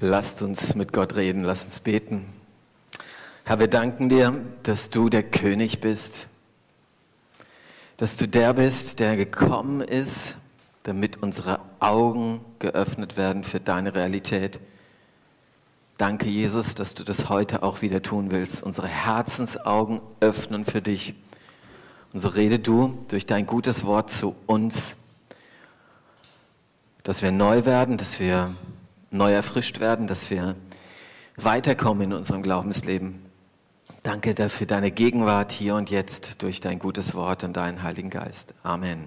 Lasst uns mit Gott reden, lasst uns beten. Herr, wir danken dir, dass du der König bist, dass du der bist, der gekommen ist, damit unsere Augen geöffnet werden für deine Realität. Danke, Jesus, dass du das heute auch wieder tun willst, unsere Herzensaugen öffnen für dich. Und so rede du durch dein gutes Wort zu uns, dass wir neu werden, dass wir neu erfrischt werden, dass wir weiterkommen in unserem Glaubensleben. Danke dafür deine Gegenwart hier und jetzt durch dein gutes Wort und deinen Heiligen Geist. Amen.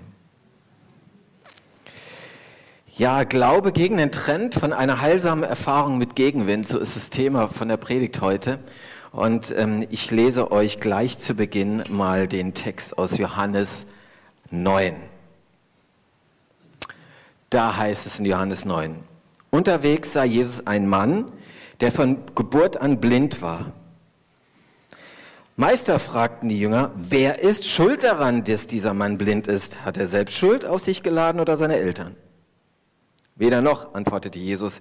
Ja, Glaube gegen den Trend von einer heilsamen Erfahrung mit Gegenwind, so ist das Thema von der Predigt heute. Und ähm, ich lese euch gleich zu Beginn mal den Text aus Johannes 9. Da heißt es in Johannes 9. Unterwegs sah Jesus einen Mann, der von Geburt an blind war. Meister, fragten die Jünger, wer ist schuld daran, dass dieser Mann blind ist? Hat er selbst Schuld auf sich geladen oder seine Eltern? Weder noch, antwortete Jesus.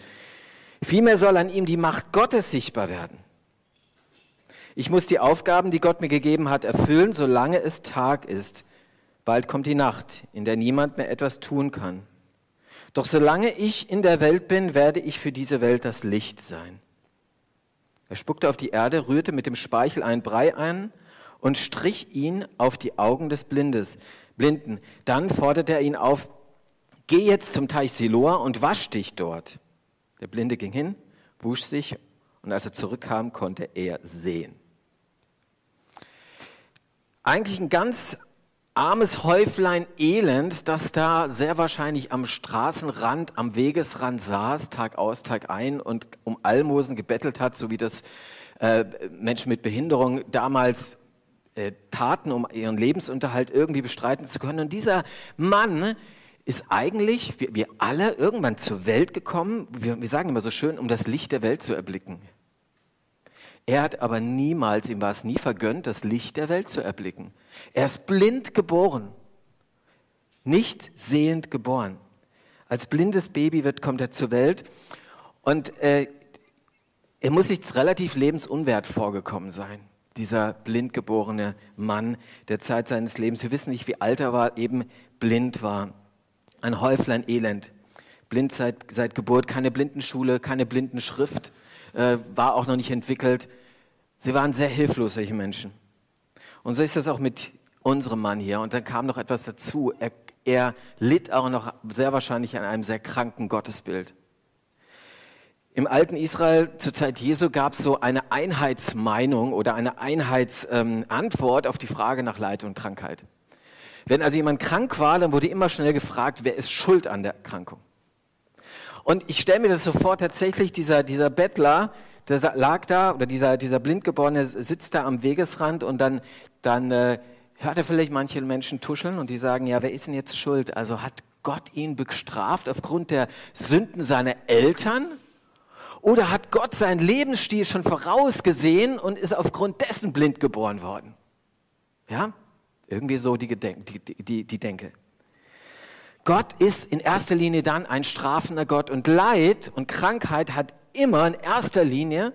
Vielmehr soll an ihm die Macht Gottes sichtbar werden. Ich muss die Aufgaben, die Gott mir gegeben hat, erfüllen, solange es Tag ist. Bald kommt die Nacht, in der niemand mehr etwas tun kann. Doch solange ich in der Welt bin, werde ich für diese Welt das Licht sein. Er spuckte auf die Erde, rührte mit dem Speichel einen Brei ein und strich ihn auf die Augen des Blindes, Blinden. Dann forderte er ihn auf, geh jetzt zum Teich Siloa und wasch dich dort. Der Blinde ging hin, wusch sich und als er zurückkam, konnte er sehen. Eigentlich ein ganz armes Häuflein Elend, das da sehr wahrscheinlich am Straßenrand, am Wegesrand saß, Tag aus, Tag ein und um Almosen gebettelt hat, so wie das äh, Menschen mit Behinderung damals äh, taten, um ihren Lebensunterhalt irgendwie bestreiten zu können. Und dieser Mann ist eigentlich, wir, wir alle, irgendwann zur Welt gekommen, wir, wir sagen immer so schön, um das Licht der Welt zu erblicken. Er hat aber niemals, ihm war es nie vergönnt, das Licht der Welt zu erblicken. Er ist blind geboren, nicht sehend geboren. Als blindes Baby wird, kommt er zur Welt und äh, er muss sich relativ lebensunwert vorgekommen sein. Dieser blind geborene Mann der Zeit seines Lebens. Wir wissen nicht, wie alt er war, eben blind war. Ein Häuflein Elend. Blind seit, seit Geburt, keine Blindenschule, keine Blindenschrift, äh, war auch noch nicht entwickelt. Sie waren sehr hilflos, solche Menschen. Und so ist das auch mit unserem Mann hier. Und dann kam noch etwas dazu. Er, er litt auch noch sehr wahrscheinlich an einem sehr kranken Gottesbild. Im alten Israel zur Zeit Jesu gab es so eine Einheitsmeinung oder eine Einheitsantwort ähm, auf die Frage nach Leid und Krankheit. Wenn also jemand krank war, dann wurde immer schnell gefragt, wer ist schuld an der Erkrankung. Und ich stelle mir das so vor, tatsächlich dieser, dieser Bettler, der lag da, oder dieser, dieser Blindgeborene sitzt da am Wegesrand und dann, dann äh, hört er vielleicht manche Menschen tuscheln und die sagen, ja, wer ist denn jetzt schuld? Also hat Gott ihn bestraft aufgrund der Sünden seiner Eltern? Oder hat Gott seinen Lebensstil schon vorausgesehen und ist aufgrund dessen blind geboren worden? Ja, irgendwie so die, Gedenk die, die, die Denke. Gott ist in erster Linie dann ein strafender Gott und Leid und Krankheit hat immer in erster Linie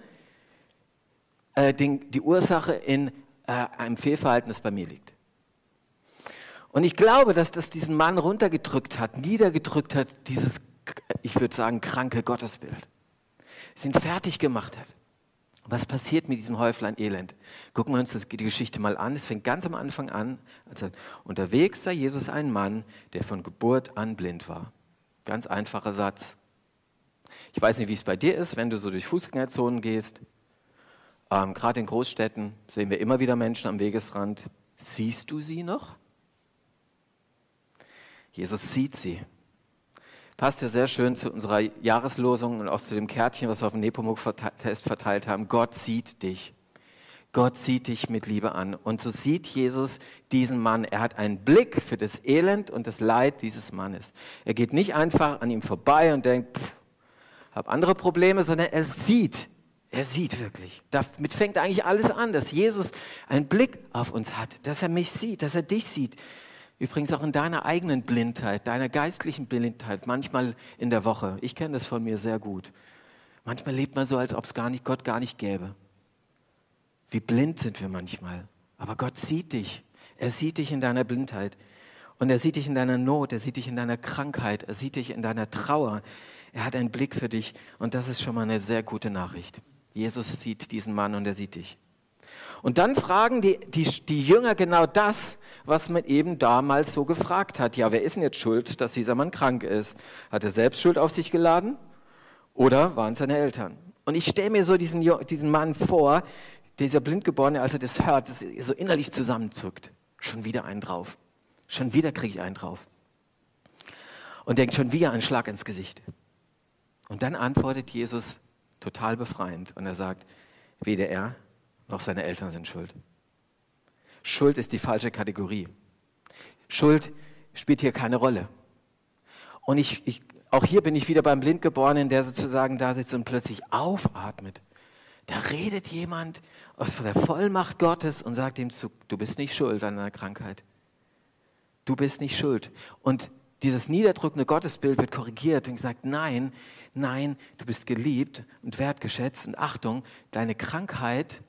äh, den, die Ursache in äh, einem Fehlverhalten, das bei mir liegt. Und ich glaube, dass das diesen Mann runtergedrückt hat, niedergedrückt hat, dieses, ich würde sagen, kranke Gottesbild. Es ihn fertig gemacht hat. Was passiert mit diesem Häuflein Elend? Gucken wir uns die Geschichte mal an. Es fängt ganz am Anfang an. Also, unterwegs sah Jesus einen Mann, der von Geburt an blind war. Ganz einfacher Satz. Ich weiß nicht, wie es bei dir ist, wenn du so durch Fußgängerzonen gehst. Ähm, Gerade in Großstädten sehen wir immer wieder Menschen am Wegesrand. Siehst du sie noch? Jesus sieht sie. Passt ja sehr schön zu unserer Jahreslosung und auch zu dem Kärtchen, was wir auf dem Nepomuk-Test verteilt haben. Gott sieht dich. Gott sieht dich mit Liebe an. Und so sieht Jesus diesen Mann. Er hat einen Blick für das Elend und das Leid dieses Mannes. Er geht nicht einfach an ihm vorbei und denkt, pff, habe andere Probleme, sondern er sieht, er sieht wirklich. Damit fängt eigentlich alles an, dass Jesus einen Blick auf uns hat, dass er mich sieht, dass er dich sieht. Übrigens auch in deiner eigenen Blindheit, deiner geistlichen Blindheit, manchmal in der Woche. Ich kenne das von mir sehr gut. Manchmal lebt man so, als ob es gar nicht, Gott gar nicht gäbe. Wie blind sind wir manchmal. Aber Gott sieht dich. Er sieht dich in deiner Blindheit. Und er sieht dich in deiner Not, er sieht dich in deiner Krankheit, er sieht dich in deiner Trauer. Er hat einen Blick für dich und das ist schon mal eine sehr gute Nachricht. Jesus sieht diesen Mann und er sieht dich. Und dann fragen die, die, die Jünger genau das, was man eben damals so gefragt hat. Ja, wer ist denn jetzt schuld, dass dieser Mann krank ist? Hat er selbst Schuld auf sich geladen oder waren es seine Eltern? Und ich stelle mir so diesen, diesen Mann vor, dieser Blindgeborene, als er das hört, dass so innerlich zusammenzuckt. Schon wieder einen drauf. Schon wieder kriege ich einen drauf. Und denkt schon wieder einen Schlag ins Gesicht. Und dann antwortet Jesus total befreiend und er sagt, weder er noch seine Eltern sind schuld. Schuld ist die falsche Kategorie. Schuld spielt hier keine Rolle. Und ich, ich, auch hier bin ich wieder beim Blindgeborenen, der sozusagen da sitzt und plötzlich aufatmet. Da redet jemand aus der Vollmacht Gottes und sagt ihm zu, du bist nicht schuld an deiner Krankheit du bist nicht schuld. Und dieses niederdrückende Gottesbild wird korrigiert und gesagt, nein, nein, du bist geliebt und wertgeschätzt und Achtung, deine Krankheit,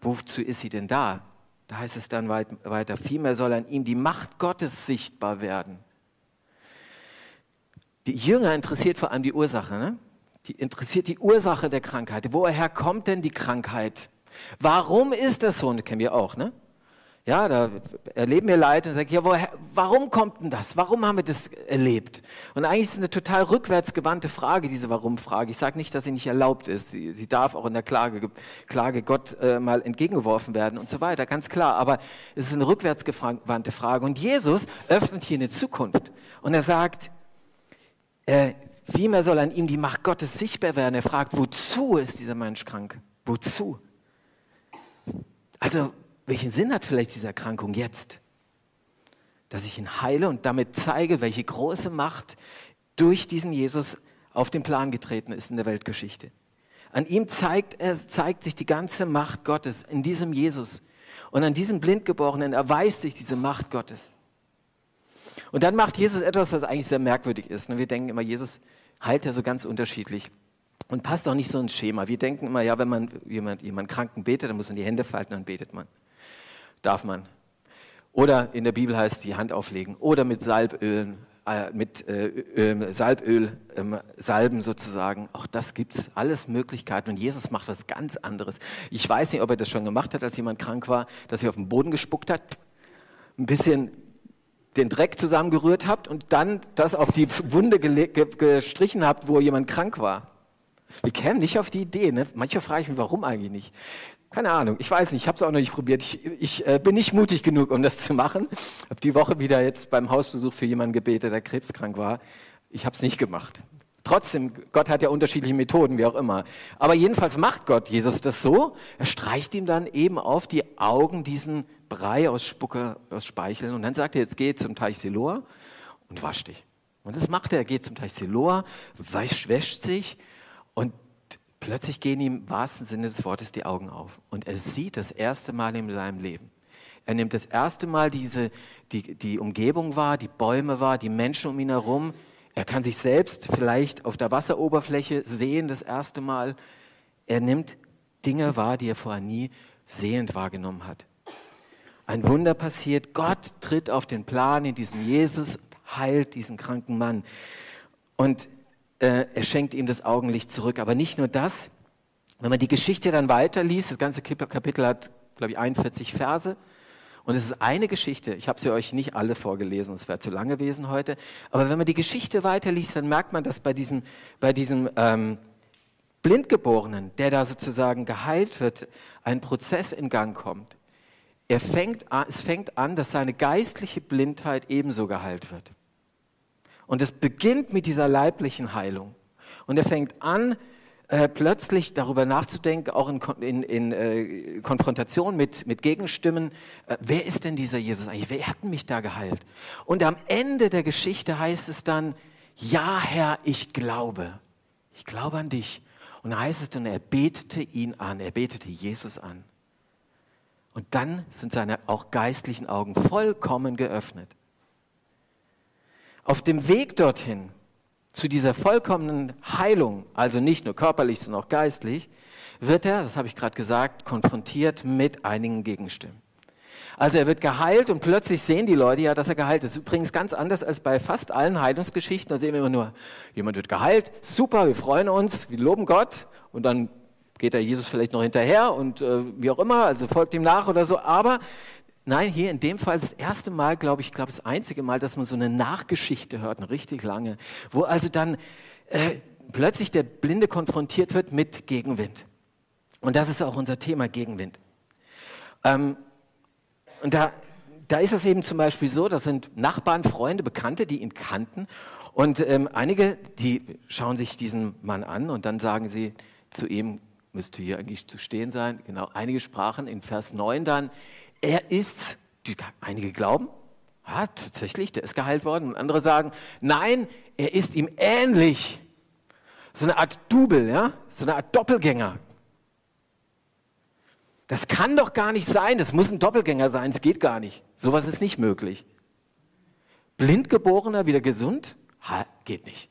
wozu ist sie denn da? Da heißt es dann weiter, vielmehr soll an ihm die Macht Gottes sichtbar werden. Die Jünger interessiert vor allem die Ursache, ne? Die interessiert die Ursache der Krankheit. Woher kommt denn die Krankheit? Warum ist das so? Und kennen wir auch, ne? Ja, da erleben wir Leid und sagen, ja, woher, warum kommt denn das? Warum haben wir das erlebt? Und eigentlich ist es eine total rückwärtsgewandte Frage, diese Warum-Frage. Ich sage nicht, dass sie nicht erlaubt ist. Sie, sie darf auch in der Klage, Klage Gott äh, mal entgegengeworfen werden und so weiter, ganz klar. Aber es ist eine rückwärtsgewandte Frage. Und Jesus öffnet hier eine Zukunft. Und er sagt, äh, vielmehr soll an ihm die Macht Gottes sichtbar werden. Er fragt, wozu ist dieser Mensch krank? Wozu? Also, welchen Sinn hat vielleicht diese Erkrankung jetzt? Dass ich ihn heile und damit zeige, welche große Macht durch diesen Jesus auf den Plan getreten ist in der Weltgeschichte. An ihm zeigt, er, zeigt sich die ganze Macht Gottes, in diesem Jesus. Und an diesem Blindgeborenen erweist sich diese Macht Gottes. Und dann macht Jesus etwas, was eigentlich sehr merkwürdig ist. Wir denken immer, Jesus heilt ja so ganz unterschiedlich und passt auch nicht so ins Schema. Wir denken immer, ja, wenn man jemand, jemand Kranken betet, dann muss man die Hände falten, dann betet man darf man. Oder in der Bibel heißt es die Hand auflegen. Oder mit Salböl, äh, mit äh, Salböl ähm, salben sozusagen. Auch das gibt es, alles Möglichkeiten. Und Jesus macht was ganz anderes. Ich weiß nicht, ob er das schon gemacht hat, als jemand krank war, dass er auf den Boden gespuckt hat, ein bisschen den Dreck zusammengerührt habt und dann das auf die Wunde gestrichen habt, wo jemand krank war. Wir kämen nicht auf die Idee. Ne? Manchmal frage ich mich, warum eigentlich nicht. Keine Ahnung, ich weiß nicht, ich habe es auch noch nicht probiert. Ich, ich äh, bin nicht mutig genug, um das zu machen. Ich habe die Woche wieder jetzt beim Hausbesuch für jemanden gebetet, der krebskrank war. Ich habe es nicht gemacht. Trotzdem, Gott hat ja unterschiedliche Methoden, wie auch immer. Aber jedenfalls macht Gott Jesus das so. Er streicht ihm dann eben auf die Augen diesen Brei aus Spucke, aus Speicheln. Und dann sagt er, jetzt geh zum Teich Siloa und wasch dich. Und das macht er. Er geht zum Teich Siloa, wäscht sich und Plötzlich gehen ihm im wahrsten Sinne des Wortes die Augen auf und er sieht das erste Mal in seinem Leben. Er nimmt das erste Mal diese, die, die Umgebung wahr, die Bäume wahr, die Menschen um ihn herum. Er kann sich selbst vielleicht auf der Wasseroberfläche sehen das erste Mal. Er nimmt Dinge wahr, die er vorher nie sehend wahrgenommen hat. Ein Wunder passiert. Gott tritt auf den Plan in diesem Jesus, heilt diesen kranken Mann. Und äh, er schenkt ihm das Augenlicht zurück. Aber nicht nur das, wenn man die Geschichte dann weiterliest, das ganze Kapitel hat, glaube ich, 41 Verse. Und es ist eine Geschichte, ich habe sie euch nicht alle vorgelesen, es wäre zu lang gewesen heute, aber wenn man die Geschichte weiterliest, dann merkt man, dass bei diesem, bei diesem ähm, Blindgeborenen, der da sozusagen geheilt wird, ein Prozess in Gang kommt. Er fängt an, es fängt an, dass seine geistliche Blindheit ebenso geheilt wird. Und es beginnt mit dieser leiblichen Heilung. Und er fängt an, äh, plötzlich darüber nachzudenken, auch in, in, in äh, Konfrontation mit, mit Gegenstimmen, äh, wer ist denn dieser Jesus eigentlich? Wer hat mich da geheilt? Und am Ende der Geschichte heißt es dann, ja Herr, ich glaube. Ich glaube an dich. Und da heißt es dann, er betete ihn an, er betete Jesus an. Und dann sind seine auch geistlichen Augen vollkommen geöffnet. Auf dem Weg dorthin zu dieser vollkommenen Heilung, also nicht nur körperlich, sondern auch geistlich, wird er, das habe ich gerade gesagt, konfrontiert mit einigen Gegenstimmen. Also er wird geheilt und plötzlich sehen die Leute ja, dass er geheilt ist. Übrigens ganz anders als bei fast allen Heilungsgeschichten. Da sehen wir immer nur, jemand wird geheilt, super, wir freuen uns, wir loben Gott und dann geht der Jesus vielleicht noch hinterher und äh, wie auch immer, also folgt ihm nach oder so. Aber nein, hier in dem Fall das erste Mal, glaube ich, glaube das einzige Mal, dass man so eine Nachgeschichte hört, eine richtig lange, wo also dann äh, plötzlich der Blinde konfrontiert wird mit Gegenwind. Und das ist auch unser Thema Gegenwind. Ähm, und da, da ist es eben zum Beispiel so, das sind Nachbarn, Freunde, Bekannte, die ihn kannten. Und ähm, einige, die schauen sich diesen Mann an und dann sagen sie zu ihm, müsste hier eigentlich zu stehen sein. Genau, einige sprachen in Vers 9 dann, er ist, die, einige glauben, ja, tatsächlich, der ist geheilt worden. Und andere sagen, nein, er ist ihm ähnlich. So eine Art Double, ja, so eine Art Doppelgänger. Das kann doch gar nicht sein, das muss ein Doppelgänger sein, es geht gar nicht. Sowas ist nicht möglich. Blindgeborener wieder gesund? Ha, geht nicht.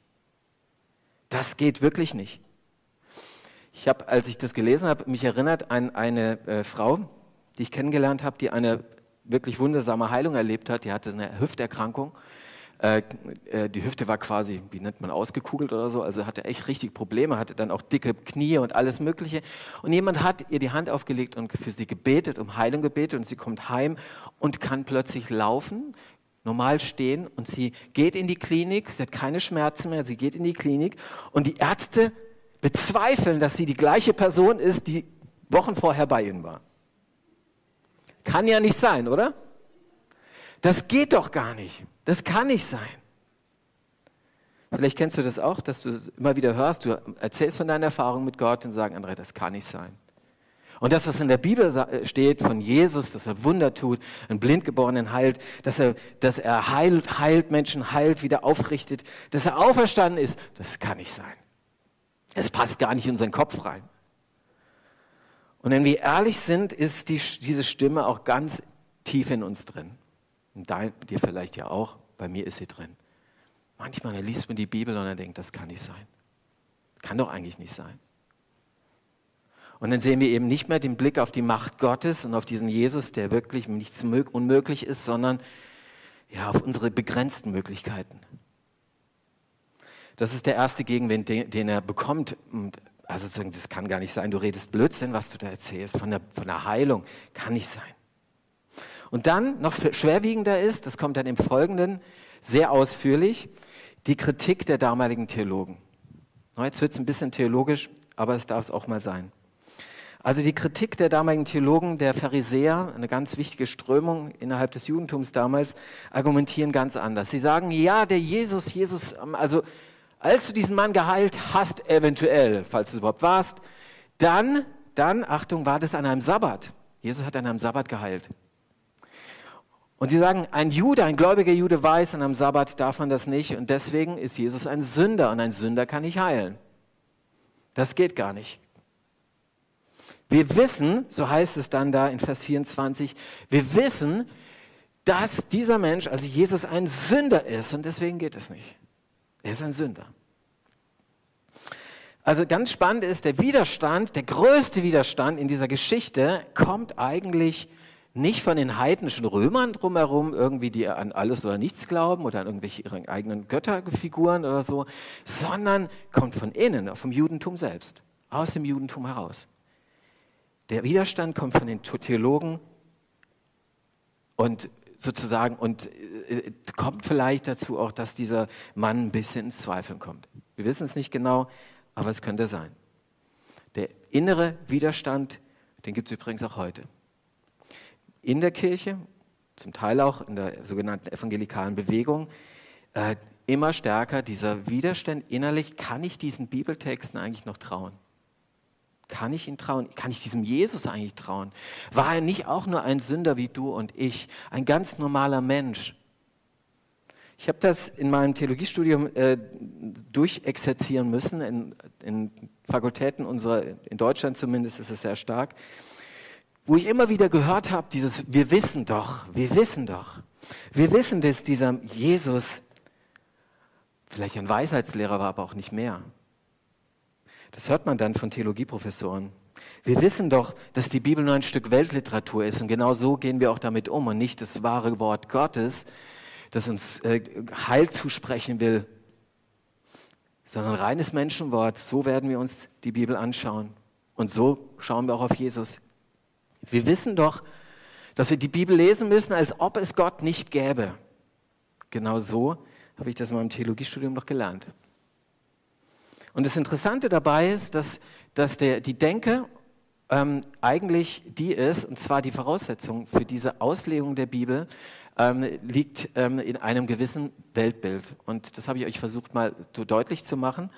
Das geht wirklich nicht. Ich habe, als ich das gelesen habe, mich erinnert an eine äh, Frau, die ich kennengelernt habe, die eine wirklich wundersame Heilung erlebt hat. Die hatte eine Hüfterkrankung. Äh, äh, die Hüfte war quasi, wie nennt man, ausgekugelt oder so. Also hatte echt richtig Probleme, hatte dann auch dicke Knie und alles Mögliche. Und jemand hat ihr die Hand aufgelegt und für sie gebetet, um Heilung gebetet. Und sie kommt heim und kann plötzlich laufen, normal stehen. Und sie geht in die Klinik, sie hat keine Schmerzen mehr, sie geht in die Klinik. Und die Ärzte bezweifeln, dass sie die gleiche Person ist, die Wochen vorher bei ihnen war. Kann ja nicht sein, oder? Das geht doch gar nicht. Das kann nicht sein. Vielleicht kennst du das auch, dass du immer wieder hörst, du erzählst von deiner Erfahrung mit Gott und sagst, André, das kann nicht sein. Und das, was in der Bibel steht von Jesus, dass er Wunder tut, einen Blindgeborenen heilt, dass er, dass er heilt, heilt Menschen, heilt, wieder aufrichtet, dass er auferstanden ist, das kann nicht sein. Es passt gar nicht in unseren Kopf rein. Und wenn wir ehrlich sind, ist die, diese Stimme auch ganz tief in uns drin. Und da, dir vielleicht ja auch, bei mir ist sie drin. Manchmal da liest man die Bibel und er denkt, das kann nicht sein. Kann doch eigentlich nicht sein. Und dann sehen wir eben nicht mehr den Blick auf die Macht Gottes und auf diesen Jesus, der wirklich nichts unmöglich ist, sondern ja, auf unsere begrenzten Möglichkeiten. Das ist der erste Gegenwind, den, den er bekommt. Also das kann gar nicht sein, du redest Blödsinn, was du da erzählst, von der, von der Heilung. Kann nicht sein. Und dann, noch schwerwiegender ist, das kommt dann im Folgenden sehr ausführlich, die Kritik der damaligen Theologen. Jetzt wird es ein bisschen theologisch, aber es darf es auch mal sein. Also die Kritik der damaligen Theologen, der Pharisäer, eine ganz wichtige Strömung innerhalb des Judentums damals, argumentieren ganz anders. Sie sagen, ja, der Jesus, Jesus, also als du diesen Mann geheilt hast, eventuell, falls du überhaupt warst, dann, dann, Achtung, war das an einem Sabbat. Jesus hat an einem Sabbat geheilt. Und sie sagen, ein Jude, ein gläubiger Jude weiß, an einem Sabbat darf man das nicht und deswegen ist Jesus ein Sünder und ein Sünder kann nicht heilen. Das geht gar nicht. Wir wissen, so heißt es dann da in Vers 24, wir wissen, dass dieser Mensch, also Jesus, ein Sünder ist und deswegen geht es nicht. Er ist ein Sünder. Also ganz spannend ist, der Widerstand, der größte Widerstand in dieser Geschichte kommt eigentlich nicht von den heidnischen Römern drumherum, irgendwie die an alles oder nichts glauben oder an irgendwelche ihre eigenen Götterfiguren oder so, sondern kommt von innen, vom Judentum selbst, aus dem Judentum heraus. Der Widerstand kommt von den Theologen und sozusagen und äh, kommt vielleicht dazu auch, dass dieser Mann ein bisschen ins Zweifeln kommt. Wir wissen es nicht genau, aber es könnte sein. Der innere Widerstand, den gibt es übrigens auch heute. In der Kirche, zum Teil auch in der sogenannten evangelikalen Bewegung, äh, immer stärker dieser Widerstand innerlich, kann ich diesen Bibeltexten eigentlich noch trauen? Kann ich ihn trauen? Kann ich diesem Jesus eigentlich trauen? War er nicht auch nur ein Sünder wie du und ich? Ein ganz normaler Mensch? Ich habe das in meinem Theologiestudium äh, durchexerzieren müssen, in, in Fakultäten unserer, in Deutschland zumindest ist es sehr stark, wo ich immer wieder gehört habe, dieses Wir wissen doch, wir wissen doch. Wir wissen, dass dieser Jesus vielleicht ein Weisheitslehrer war, aber auch nicht mehr. Das hört man dann von Theologieprofessoren. Wir wissen doch, dass die Bibel nur ein Stück Weltliteratur ist und genau so gehen wir auch damit um und nicht das wahre Wort Gottes, das uns äh, Heil zusprechen will, sondern reines Menschenwort. So werden wir uns die Bibel anschauen und so schauen wir auch auf Jesus. Wir wissen doch, dass wir die Bibel lesen müssen, als ob es Gott nicht gäbe. Genau so habe ich das in meinem Theologiestudium noch gelernt. Und das Interessante dabei ist, dass, dass der, die Denke ähm, eigentlich die ist, und zwar die Voraussetzung für diese Auslegung der Bibel, ähm, liegt ähm, in einem gewissen Weltbild. Und das habe ich euch versucht mal so deutlich zu machen.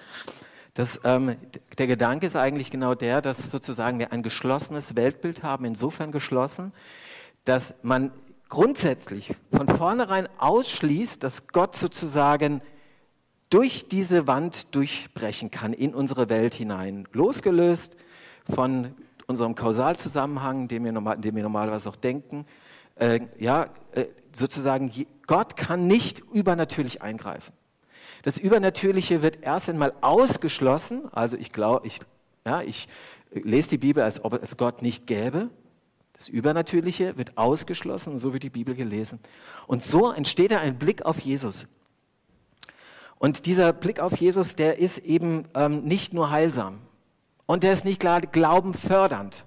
Das, ähm, der Gedanke ist eigentlich genau der, dass sozusagen wir ein geschlossenes Weltbild haben, insofern geschlossen, dass man grundsätzlich von vornherein ausschließt, dass Gott sozusagen durch diese Wand durchbrechen kann in unsere Welt hinein, losgelöst von unserem Kausalzusammenhang, dem wir, normal, dem wir normalerweise auch denken. Äh, ja, äh, sozusagen, Gott kann nicht übernatürlich eingreifen. Das Übernatürliche wird erst einmal ausgeschlossen, also ich glaube, ich, ja, ich lese die Bibel, als ob es Gott nicht gäbe. Das Übernatürliche wird ausgeschlossen und so wird die Bibel gelesen. Und so entsteht ein Blick auf Jesus. Und dieser Blick auf Jesus, der ist eben ähm, nicht nur heilsam und der ist nicht glaubenfördernd.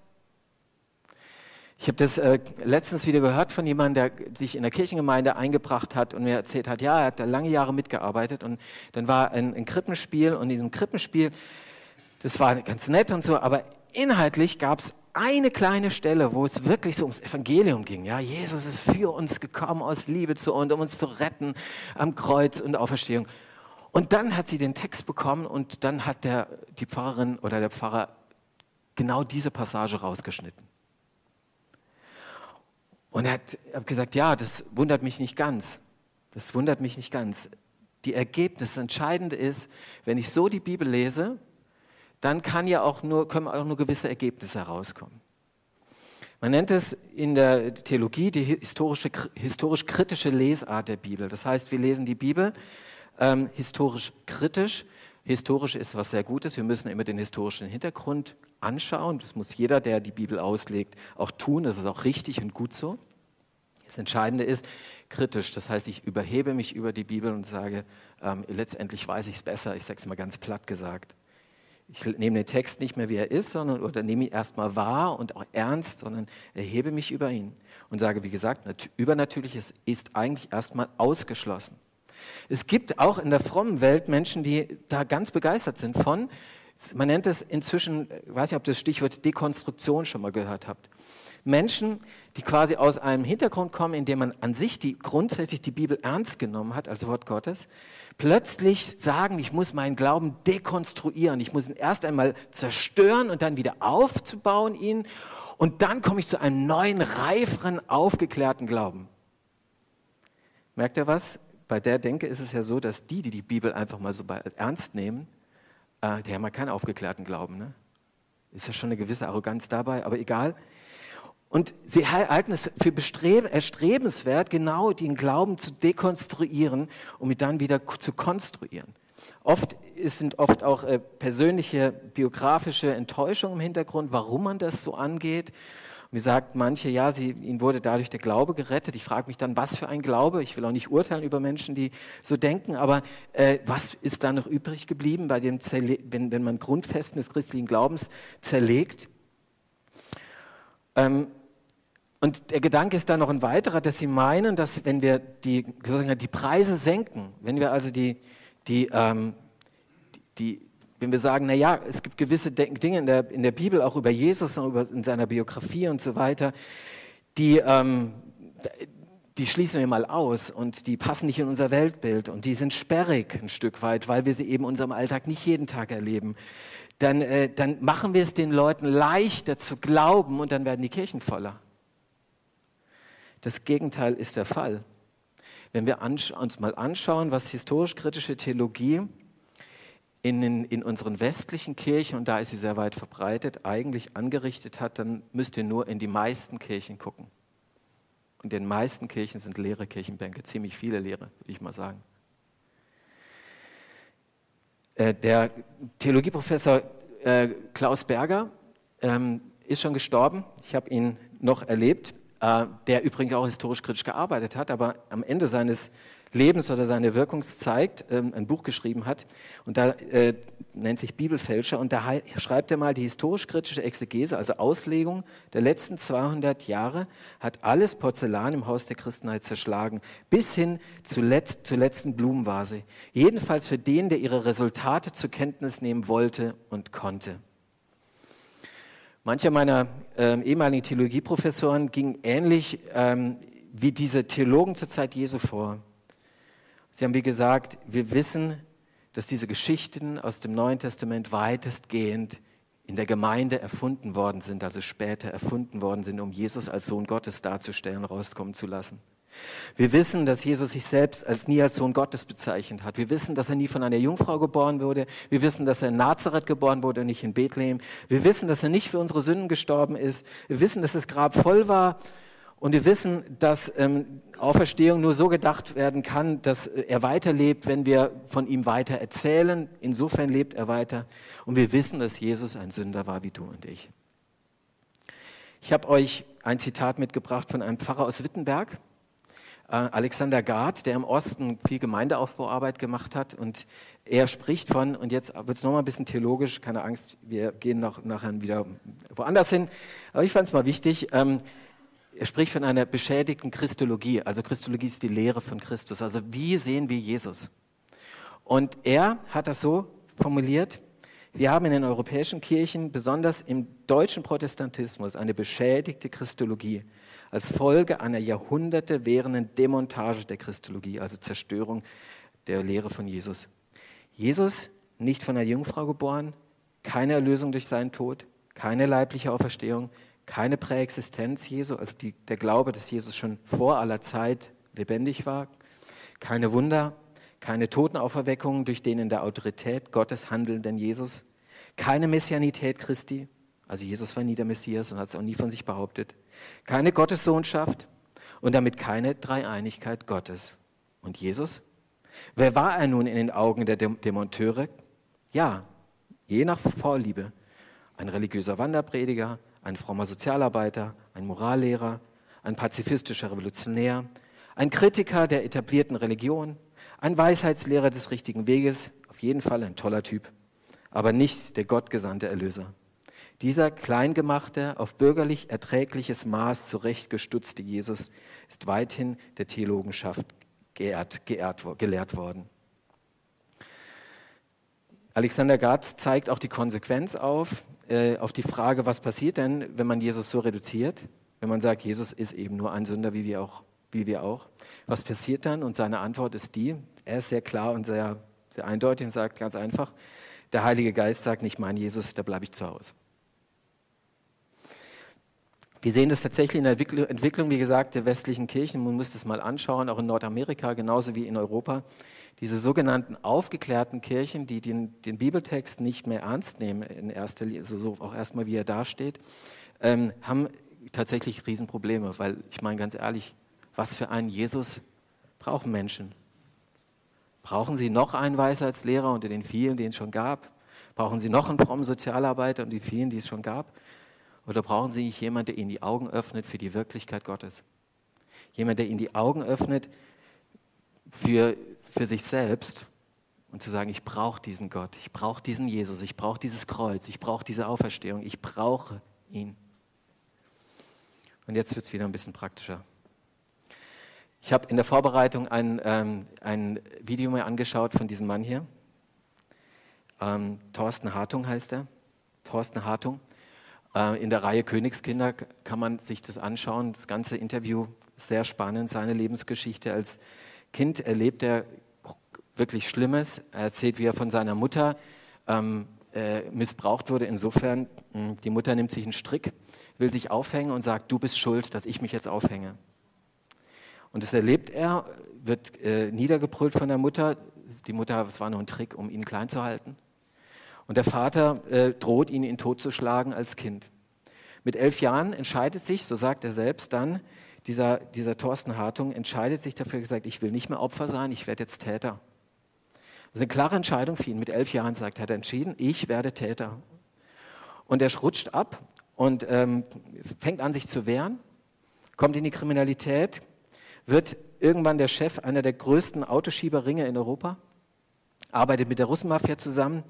Ich habe das äh, letztens wieder gehört von jemandem, der sich in der Kirchengemeinde eingebracht hat und mir erzählt hat, ja, er hat da lange Jahre mitgearbeitet und dann war ein, ein Krippenspiel und in diesem Krippenspiel, das war ganz nett und so, aber inhaltlich gab es eine kleine Stelle, wo es wirklich so ums Evangelium ging. Ja, Jesus ist für uns gekommen aus Liebe zu uns, um uns zu retten am Kreuz und Auferstehung. Und dann hat sie den Text bekommen und dann hat der, die Pfarrerin oder der Pfarrer genau diese Passage rausgeschnitten. Und er hat, hat gesagt, ja, das wundert mich nicht ganz. Das wundert mich nicht ganz. Die Ergebnis, das Entscheidende ist, wenn ich so die Bibel lese, dann kann ja auch nur, können auch nur gewisse Ergebnisse herauskommen. Man nennt es in der Theologie die historisch-kritische Lesart der Bibel. Das heißt, wir lesen die Bibel ähm, historisch kritisch. Historisch ist was sehr Gutes. Wir müssen immer den historischen Hintergrund anschauen. Das muss jeder, der die Bibel auslegt, auch tun. Das ist auch richtig und gut so. Das Entscheidende ist kritisch. Das heißt, ich überhebe mich über die Bibel und sage, ähm, letztendlich weiß ich es besser. Ich sage es mal ganz platt gesagt. Ich nehme den Text nicht mehr, wie er ist, sondern oder nehme ihn erstmal wahr und auch ernst, sondern erhebe mich über ihn und sage, wie gesagt, Übernatürliches ist eigentlich erstmal ausgeschlossen. Es gibt auch in der frommen Welt Menschen, die da ganz begeistert sind von, man nennt es inzwischen, ich weiß nicht, ob das Stichwort Dekonstruktion schon mal gehört habt. Menschen, die quasi aus einem Hintergrund kommen, in dem man an sich die, grundsätzlich die Bibel ernst genommen hat als Wort Gottes, plötzlich sagen, ich muss meinen Glauben dekonstruieren, ich muss ihn erst einmal zerstören und dann wieder aufzubauen ihn und dann komme ich zu einem neuen, reiferen, aufgeklärten Glauben. Merkt ihr was? Bei der Denke ist es ja so, dass die, die die Bibel einfach mal so ernst nehmen, äh, die haben ja keinen aufgeklärten Glauben. Ne? Ist ja schon eine gewisse Arroganz dabei, aber egal. Und sie halten es für erstrebenswert, genau den Glauben zu dekonstruieren, um ihn dann wieder zu konstruieren. Oft sind oft auch äh, persönliche biografische Enttäuschungen im Hintergrund, warum man das so angeht. Mir sagt manche, ja, sie, ihnen wurde dadurch der Glaube gerettet. Ich frage mich dann, was für ein Glaube? Ich will auch nicht urteilen über Menschen, die so denken, aber äh, was ist da noch übrig geblieben, bei dem wenn, wenn man Grundfesten des christlichen Glaubens zerlegt? Ähm, und der Gedanke ist da noch ein weiterer, dass sie meinen, dass wenn wir die, die Preise senken, wenn wir also die, die, ähm, die, wenn wir sagen, naja, es gibt gewisse Dinge in der, in der Bibel, auch über Jesus und über, in seiner Biografie und so weiter, die, ähm, die schließen wir mal aus und die passen nicht in unser Weltbild und die sind sperrig ein Stück weit, weil wir sie eben in unserem Alltag nicht jeden Tag erleben. Dann, äh, dann machen wir es den Leuten leichter zu glauben und dann werden die Kirchen voller. Das Gegenteil ist der Fall. Wenn wir uns mal anschauen, was historisch-kritische Theologie in, in unseren westlichen Kirchen, und da ist sie sehr weit verbreitet, eigentlich angerichtet hat, dann müsst ihr nur in die meisten Kirchen gucken. Und in den meisten Kirchen sind leere Kirchenbänke, ziemlich viele leere, würde ich mal sagen. Äh, der Theologieprofessor äh, Klaus Berger ähm, ist schon gestorben. Ich habe ihn noch erlebt, äh, der übrigens auch historisch kritisch gearbeitet hat, aber am Ende seines Lebens oder seine Wirkungszeit ähm, ein Buch geschrieben hat und da äh, nennt sich Bibelfälscher und da schreibt er mal die historisch-kritische Exegese, also Auslegung der letzten 200 Jahre, hat alles Porzellan im Haus der Christenheit zerschlagen, bis hin zuletzt, zur letzten Blumenvase. Jedenfalls für den, der ihre Resultate zur Kenntnis nehmen wollte und konnte. Manche meiner ähm, ehemaligen Theologieprofessoren gingen ähnlich ähm, wie diese Theologen zur Zeit Jesu vor. Sie haben wie gesagt, wir wissen, dass diese Geschichten aus dem Neuen Testament weitestgehend in der Gemeinde erfunden worden sind, also später erfunden worden sind, um Jesus als Sohn Gottes darzustellen, rauskommen zu lassen. Wir wissen, dass Jesus sich selbst als nie als Sohn Gottes bezeichnet hat. Wir wissen, dass er nie von einer Jungfrau geboren wurde. Wir wissen, dass er in Nazareth geboren wurde und nicht in Bethlehem. Wir wissen, dass er nicht für unsere Sünden gestorben ist. Wir wissen, dass das Grab voll war und wir wissen, dass ähm, Auferstehung nur so gedacht werden kann, dass er weiterlebt, wenn wir von ihm weiter erzählen. Insofern lebt er weiter. Und wir wissen, dass Jesus ein Sünder war wie du und ich. Ich habe euch ein Zitat mitgebracht von einem Pfarrer aus Wittenberg, äh, Alexander Gard, der im Osten viel Gemeindeaufbauarbeit gemacht hat. Und er spricht von, und jetzt wird es nochmal ein bisschen theologisch, keine Angst, wir gehen noch, nachher wieder woanders hin. Aber ich fand es mal wichtig. Ähm, er spricht von einer beschädigten Christologie. Also Christologie ist die Lehre von Christus. Also wie sehen wir Jesus? Und er hat das so formuliert, wir haben in den europäischen Kirchen, besonders im deutschen Protestantismus, eine beschädigte Christologie als Folge einer Jahrhunderte währenden Demontage der Christologie, also Zerstörung der Lehre von Jesus. Jesus, nicht von einer Jungfrau geboren, keine Erlösung durch seinen Tod, keine leibliche Auferstehung, keine Präexistenz Jesu, also die, der Glaube, dass Jesus schon vor aller Zeit lebendig war, keine Wunder, keine Totenauferweckungen durch den in der Autorität Gottes handelnden Jesus, keine Messianität Christi, also Jesus war nie der Messias und hat es auch nie von sich behauptet, keine Gottessohnschaft und damit keine Dreieinigkeit Gottes. Und Jesus? Wer war er nun in den Augen der Demonteure? Ja, je nach Vorliebe, ein religiöser Wanderprediger, ein frommer Sozialarbeiter, ein Morallehrer, ein pazifistischer Revolutionär, ein Kritiker der etablierten Religion, ein Weisheitslehrer des richtigen Weges, auf jeden Fall ein toller Typ, aber nicht der gottgesandte Erlöser. Dieser kleingemachte, auf bürgerlich erträgliches Maß zurechtgestutzte Jesus ist weithin der Theologenschaft geehrt, geehrt, gelehrt worden. Alexander Gatz zeigt auch die Konsequenz auf, äh, auf die Frage, was passiert denn, wenn man Jesus so reduziert, wenn man sagt, Jesus ist eben nur ein Sünder, wie wir auch. Wie wir auch. Was passiert dann? Und seine Antwort ist die, er ist sehr klar und sehr, sehr eindeutig und sagt ganz einfach, der Heilige Geist sagt nicht, mein Jesus, da bleibe ich zu Hause. Wir sehen das tatsächlich in der Entwicklung, wie gesagt, der westlichen Kirchen. Man muss das mal anschauen, auch in Nordamerika genauso wie in Europa diese sogenannten aufgeklärten Kirchen, die den, den, Bibeltext nicht mehr ernst nehmen, in erster Linie, also so auch erstmal wie er dasteht, ähm, haben tatsächlich Riesenprobleme, weil ich meine ganz ehrlich, was für einen Jesus brauchen Menschen? Brauchen sie noch einen Weisheitslehrer unter den vielen, die es schon gab? Brauchen sie noch einen frommen Sozialarbeiter unter den vielen, die es schon gab? Oder brauchen sie nicht jemanden, der ihnen die Augen öffnet für die Wirklichkeit Gottes? Jemand, der ihnen die Augen öffnet für für sich selbst und zu sagen, ich brauche diesen Gott, ich brauche diesen Jesus, ich brauche dieses Kreuz, ich brauche diese Auferstehung, ich brauche ihn. Und jetzt wird es wieder ein bisschen praktischer. Ich habe in der Vorbereitung ein, ähm, ein Video mir angeschaut von diesem Mann hier. Ähm, Thorsten Hartung heißt er. Thorsten Hartung. Äh, in der Reihe Königskinder kann man sich das anschauen. Das ganze Interview sehr spannend, seine Lebensgeschichte als Kind erlebt er wirklich Schlimmes. Er erzählt, wie er von seiner Mutter ähm, äh, missbraucht wurde. Insofern, mh, hm, die Mutter nimmt sich einen Strick, will sich aufhängen und sagt, du bist schuld, dass ich mich jetzt aufhänge. Und das erlebt er, wird äh, niedergebrüllt von der Mutter. Die Mutter, es war nur ein Trick, um ihn klein zu halten. Und der Vater äh, droht, ihn in Tod als Kind. Mit elf Jahren entscheidet sich, so sagt er selbst dann, dieser, dieser Thorsten Hartung entscheidet sich dafür, gesagt, ich will nicht mehr Opfer sein, ich werde jetzt Täter. Das ist eine klare Entscheidung für ihn. Mit elf Jahren sagt hat er entschieden, ich werde Täter. Und er rutscht ab und ähm, fängt an, sich zu wehren, kommt in die Kriminalität, wird irgendwann der Chef einer der größten Autoschieberringe in Europa, arbeitet mit der Russenmafia zusammen.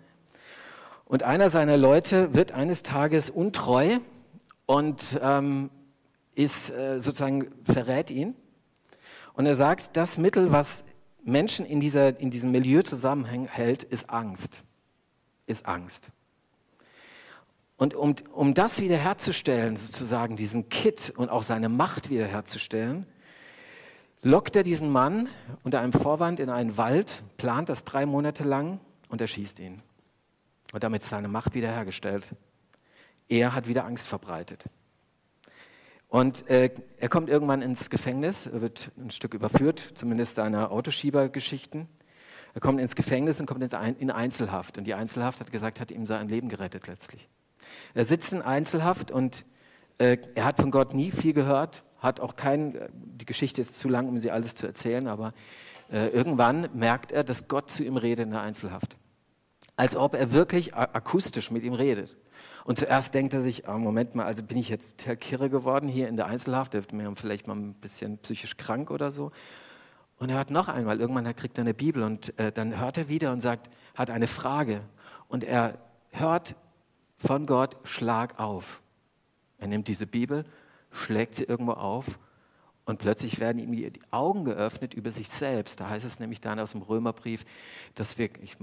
Und einer seiner Leute wird eines Tages untreu und ähm, ist äh, sozusagen verrät ihn. Und er sagt, das Mittel, was Menschen in, dieser, in diesem Milieu zusammenhält, ist Angst. Ist Angst. Und um, um das wiederherzustellen, sozusagen diesen Kit und auch seine Macht wiederherzustellen, lockt er diesen Mann unter einem Vorwand in einen Wald, plant das drei Monate lang und erschießt ihn. Und damit ist seine Macht wiederhergestellt. Er hat wieder Angst verbreitet. Und äh, er kommt irgendwann ins Gefängnis, wird ein Stück überführt, zumindest seiner Autoschiebergeschichten. Er kommt ins Gefängnis und kommt in Einzelhaft. Und die Einzelhaft hat gesagt, hat ihm sein Leben gerettet letztlich. Er sitzt in Einzelhaft und äh, er hat von Gott nie viel gehört, hat auch kein, äh, die Geschichte ist zu lang, um sie alles zu erzählen, aber äh, irgendwann merkt er, dass Gott zu ihm redet in der Einzelhaft. Als ob er wirklich akustisch mit ihm redet. Und zuerst denkt er sich, oh, Moment mal, also bin ich jetzt Kirre geworden hier in der Einzelhaft, dürfte mir vielleicht mal ein bisschen psychisch krank oder so. Und er hört noch einmal, irgendwann kriegt er eine Bibel und äh, dann hört er wieder und sagt, hat eine Frage. Und er hört von Gott, schlag auf. Er nimmt diese Bibel, schlägt sie irgendwo auf und plötzlich werden ihm die Augen geöffnet über sich selbst. Da heißt es nämlich dann aus dem Römerbrief, dass wir, ich,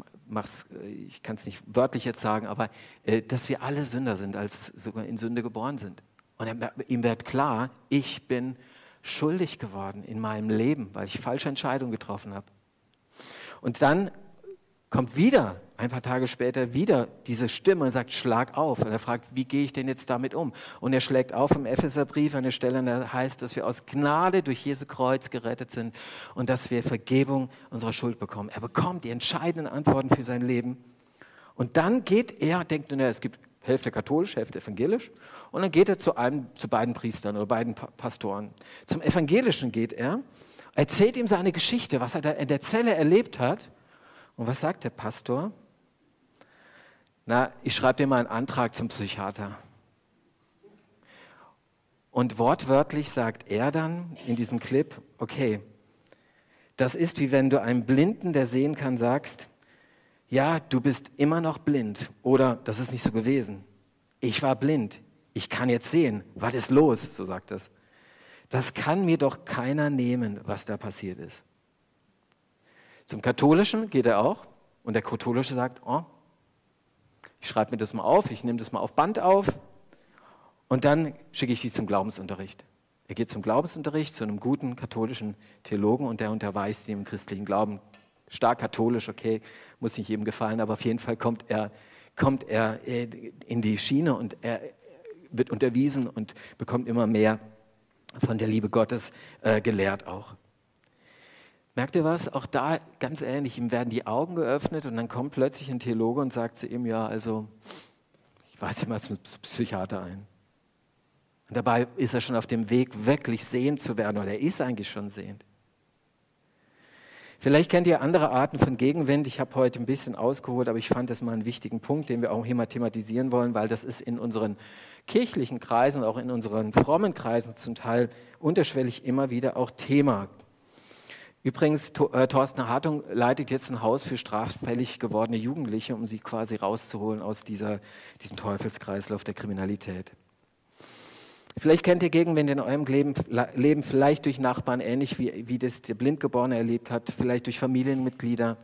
ich kann es nicht wörtlich jetzt sagen, aber äh, dass wir alle Sünder sind, als sogar in Sünde geboren sind. Und ihm wird klar, ich bin schuldig geworden in meinem Leben, weil ich falsche Entscheidungen getroffen habe. Und dann kommt wieder, ein paar Tage später, wieder diese Stimme und sagt, schlag auf. Und er fragt, wie gehe ich denn jetzt damit um? Und er schlägt auf im Epheserbrief an der Stelle, da heißt, dass wir aus Gnade durch Jesu Kreuz gerettet sind und dass wir Vergebung unserer Schuld bekommen. Er bekommt die entscheidenden Antworten für sein Leben. Und dann geht er, denkt er, es gibt Hälfte katholisch, Hälfte evangelisch. Und dann geht er zu, einem, zu beiden Priestern oder beiden Pastoren. Zum Evangelischen geht er, erzählt ihm seine Geschichte, was er da in der Zelle erlebt hat. Und was sagt der Pastor? Na, ich schreibe dir mal einen Antrag zum Psychiater. Und wortwörtlich sagt er dann in diesem Clip, okay, das ist wie wenn du einem Blinden, der sehen kann, sagst, ja, du bist immer noch blind oder das ist nicht so gewesen. Ich war blind, ich kann jetzt sehen, was ist los, so sagt es. Das kann mir doch keiner nehmen, was da passiert ist. Zum Katholischen geht er auch und der Katholische sagt, oh, ich schreibe mir das mal auf, ich nehme das mal auf Band auf und dann schicke ich sie zum Glaubensunterricht. Er geht zum Glaubensunterricht zu einem guten katholischen Theologen und der unterweist sie im christlichen Glauben. Stark katholisch, okay, muss nicht jedem gefallen, aber auf jeden Fall kommt er, kommt er äh, in die Schiene und er wird unterwiesen und bekommt immer mehr von der Liebe Gottes äh, gelehrt auch. Merkt ihr was? Auch da ganz ähnlich. Ihm werden die Augen geöffnet und dann kommt plötzlich ein Theologe und sagt zu ihm: Ja, also, ich nicht mal zum Psychiater ein. Und dabei ist er schon auf dem Weg, wirklich sehend zu werden, oder er ist eigentlich schon sehend. Vielleicht kennt ihr andere Arten von Gegenwind. Ich habe heute ein bisschen ausgeholt, aber ich fand das mal einen wichtigen Punkt, den wir auch hier mal thematisieren wollen, weil das ist in unseren kirchlichen Kreisen, auch in unseren frommen Kreisen zum Teil unterschwellig immer wieder auch Thema. Übrigens, äh, Thorsten Hartung leitet jetzt ein Haus für straffällig gewordene Jugendliche, um sie quasi rauszuholen aus dieser, diesem Teufelskreislauf der Kriminalität. Vielleicht kennt ihr Gegenwände in eurem Leben, Leben vielleicht durch Nachbarn, ähnlich wie, wie das der Blindgeborene erlebt hat, vielleicht durch Familienmitglieder,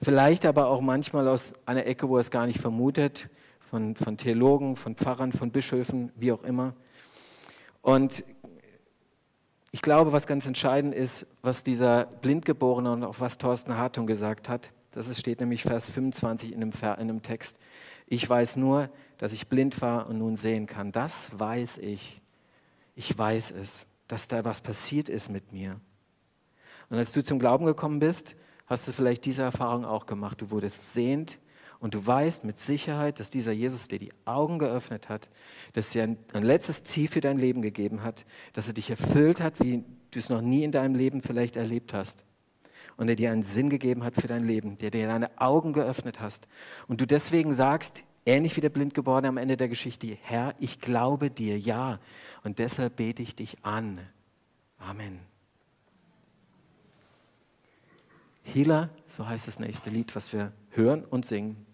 vielleicht aber auch manchmal aus einer Ecke, wo er es gar nicht vermutet, von, von Theologen, von Pfarrern, von Bischöfen, wie auch immer. Und ich glaube, was ganz entscheidend ist, was dieser Blindgeborene und auch was Thorsten Hartung gesagt hat, das steht nämlich Vers 25 in dem, in einem Text. Ich weiß nur, dass ich blind war und nun sehen kann. Das weiß ich. Ich weiß es, dass da was passiert ist mit mir. Und als du zum Glauben gekommen bist, hast du vielleicht diese Erfahrung auch gemacht. Du wurdest sehend und du weißt mit Sicherheit, dass dieser Jesus dir die Augen geöffnet hat, dass er ein, letztes Ziel für dein Leben gegeben hat, dass er dich erfüllt hat, wie du es noch nie in deinem Leben vielleicht erlebt hast. und der dir einen Sinn gegeben hat für dein Leben, der dir deine Augen geöffnet hast und du deswegen sagst, ähnlich wie der Blindgeborene am Ende der Geschichte, Herr, ich glaube dir, ja, und deshalb bete ich dich an. Amen. Healer, so heißt das nächste Lied, was wir hören und singen.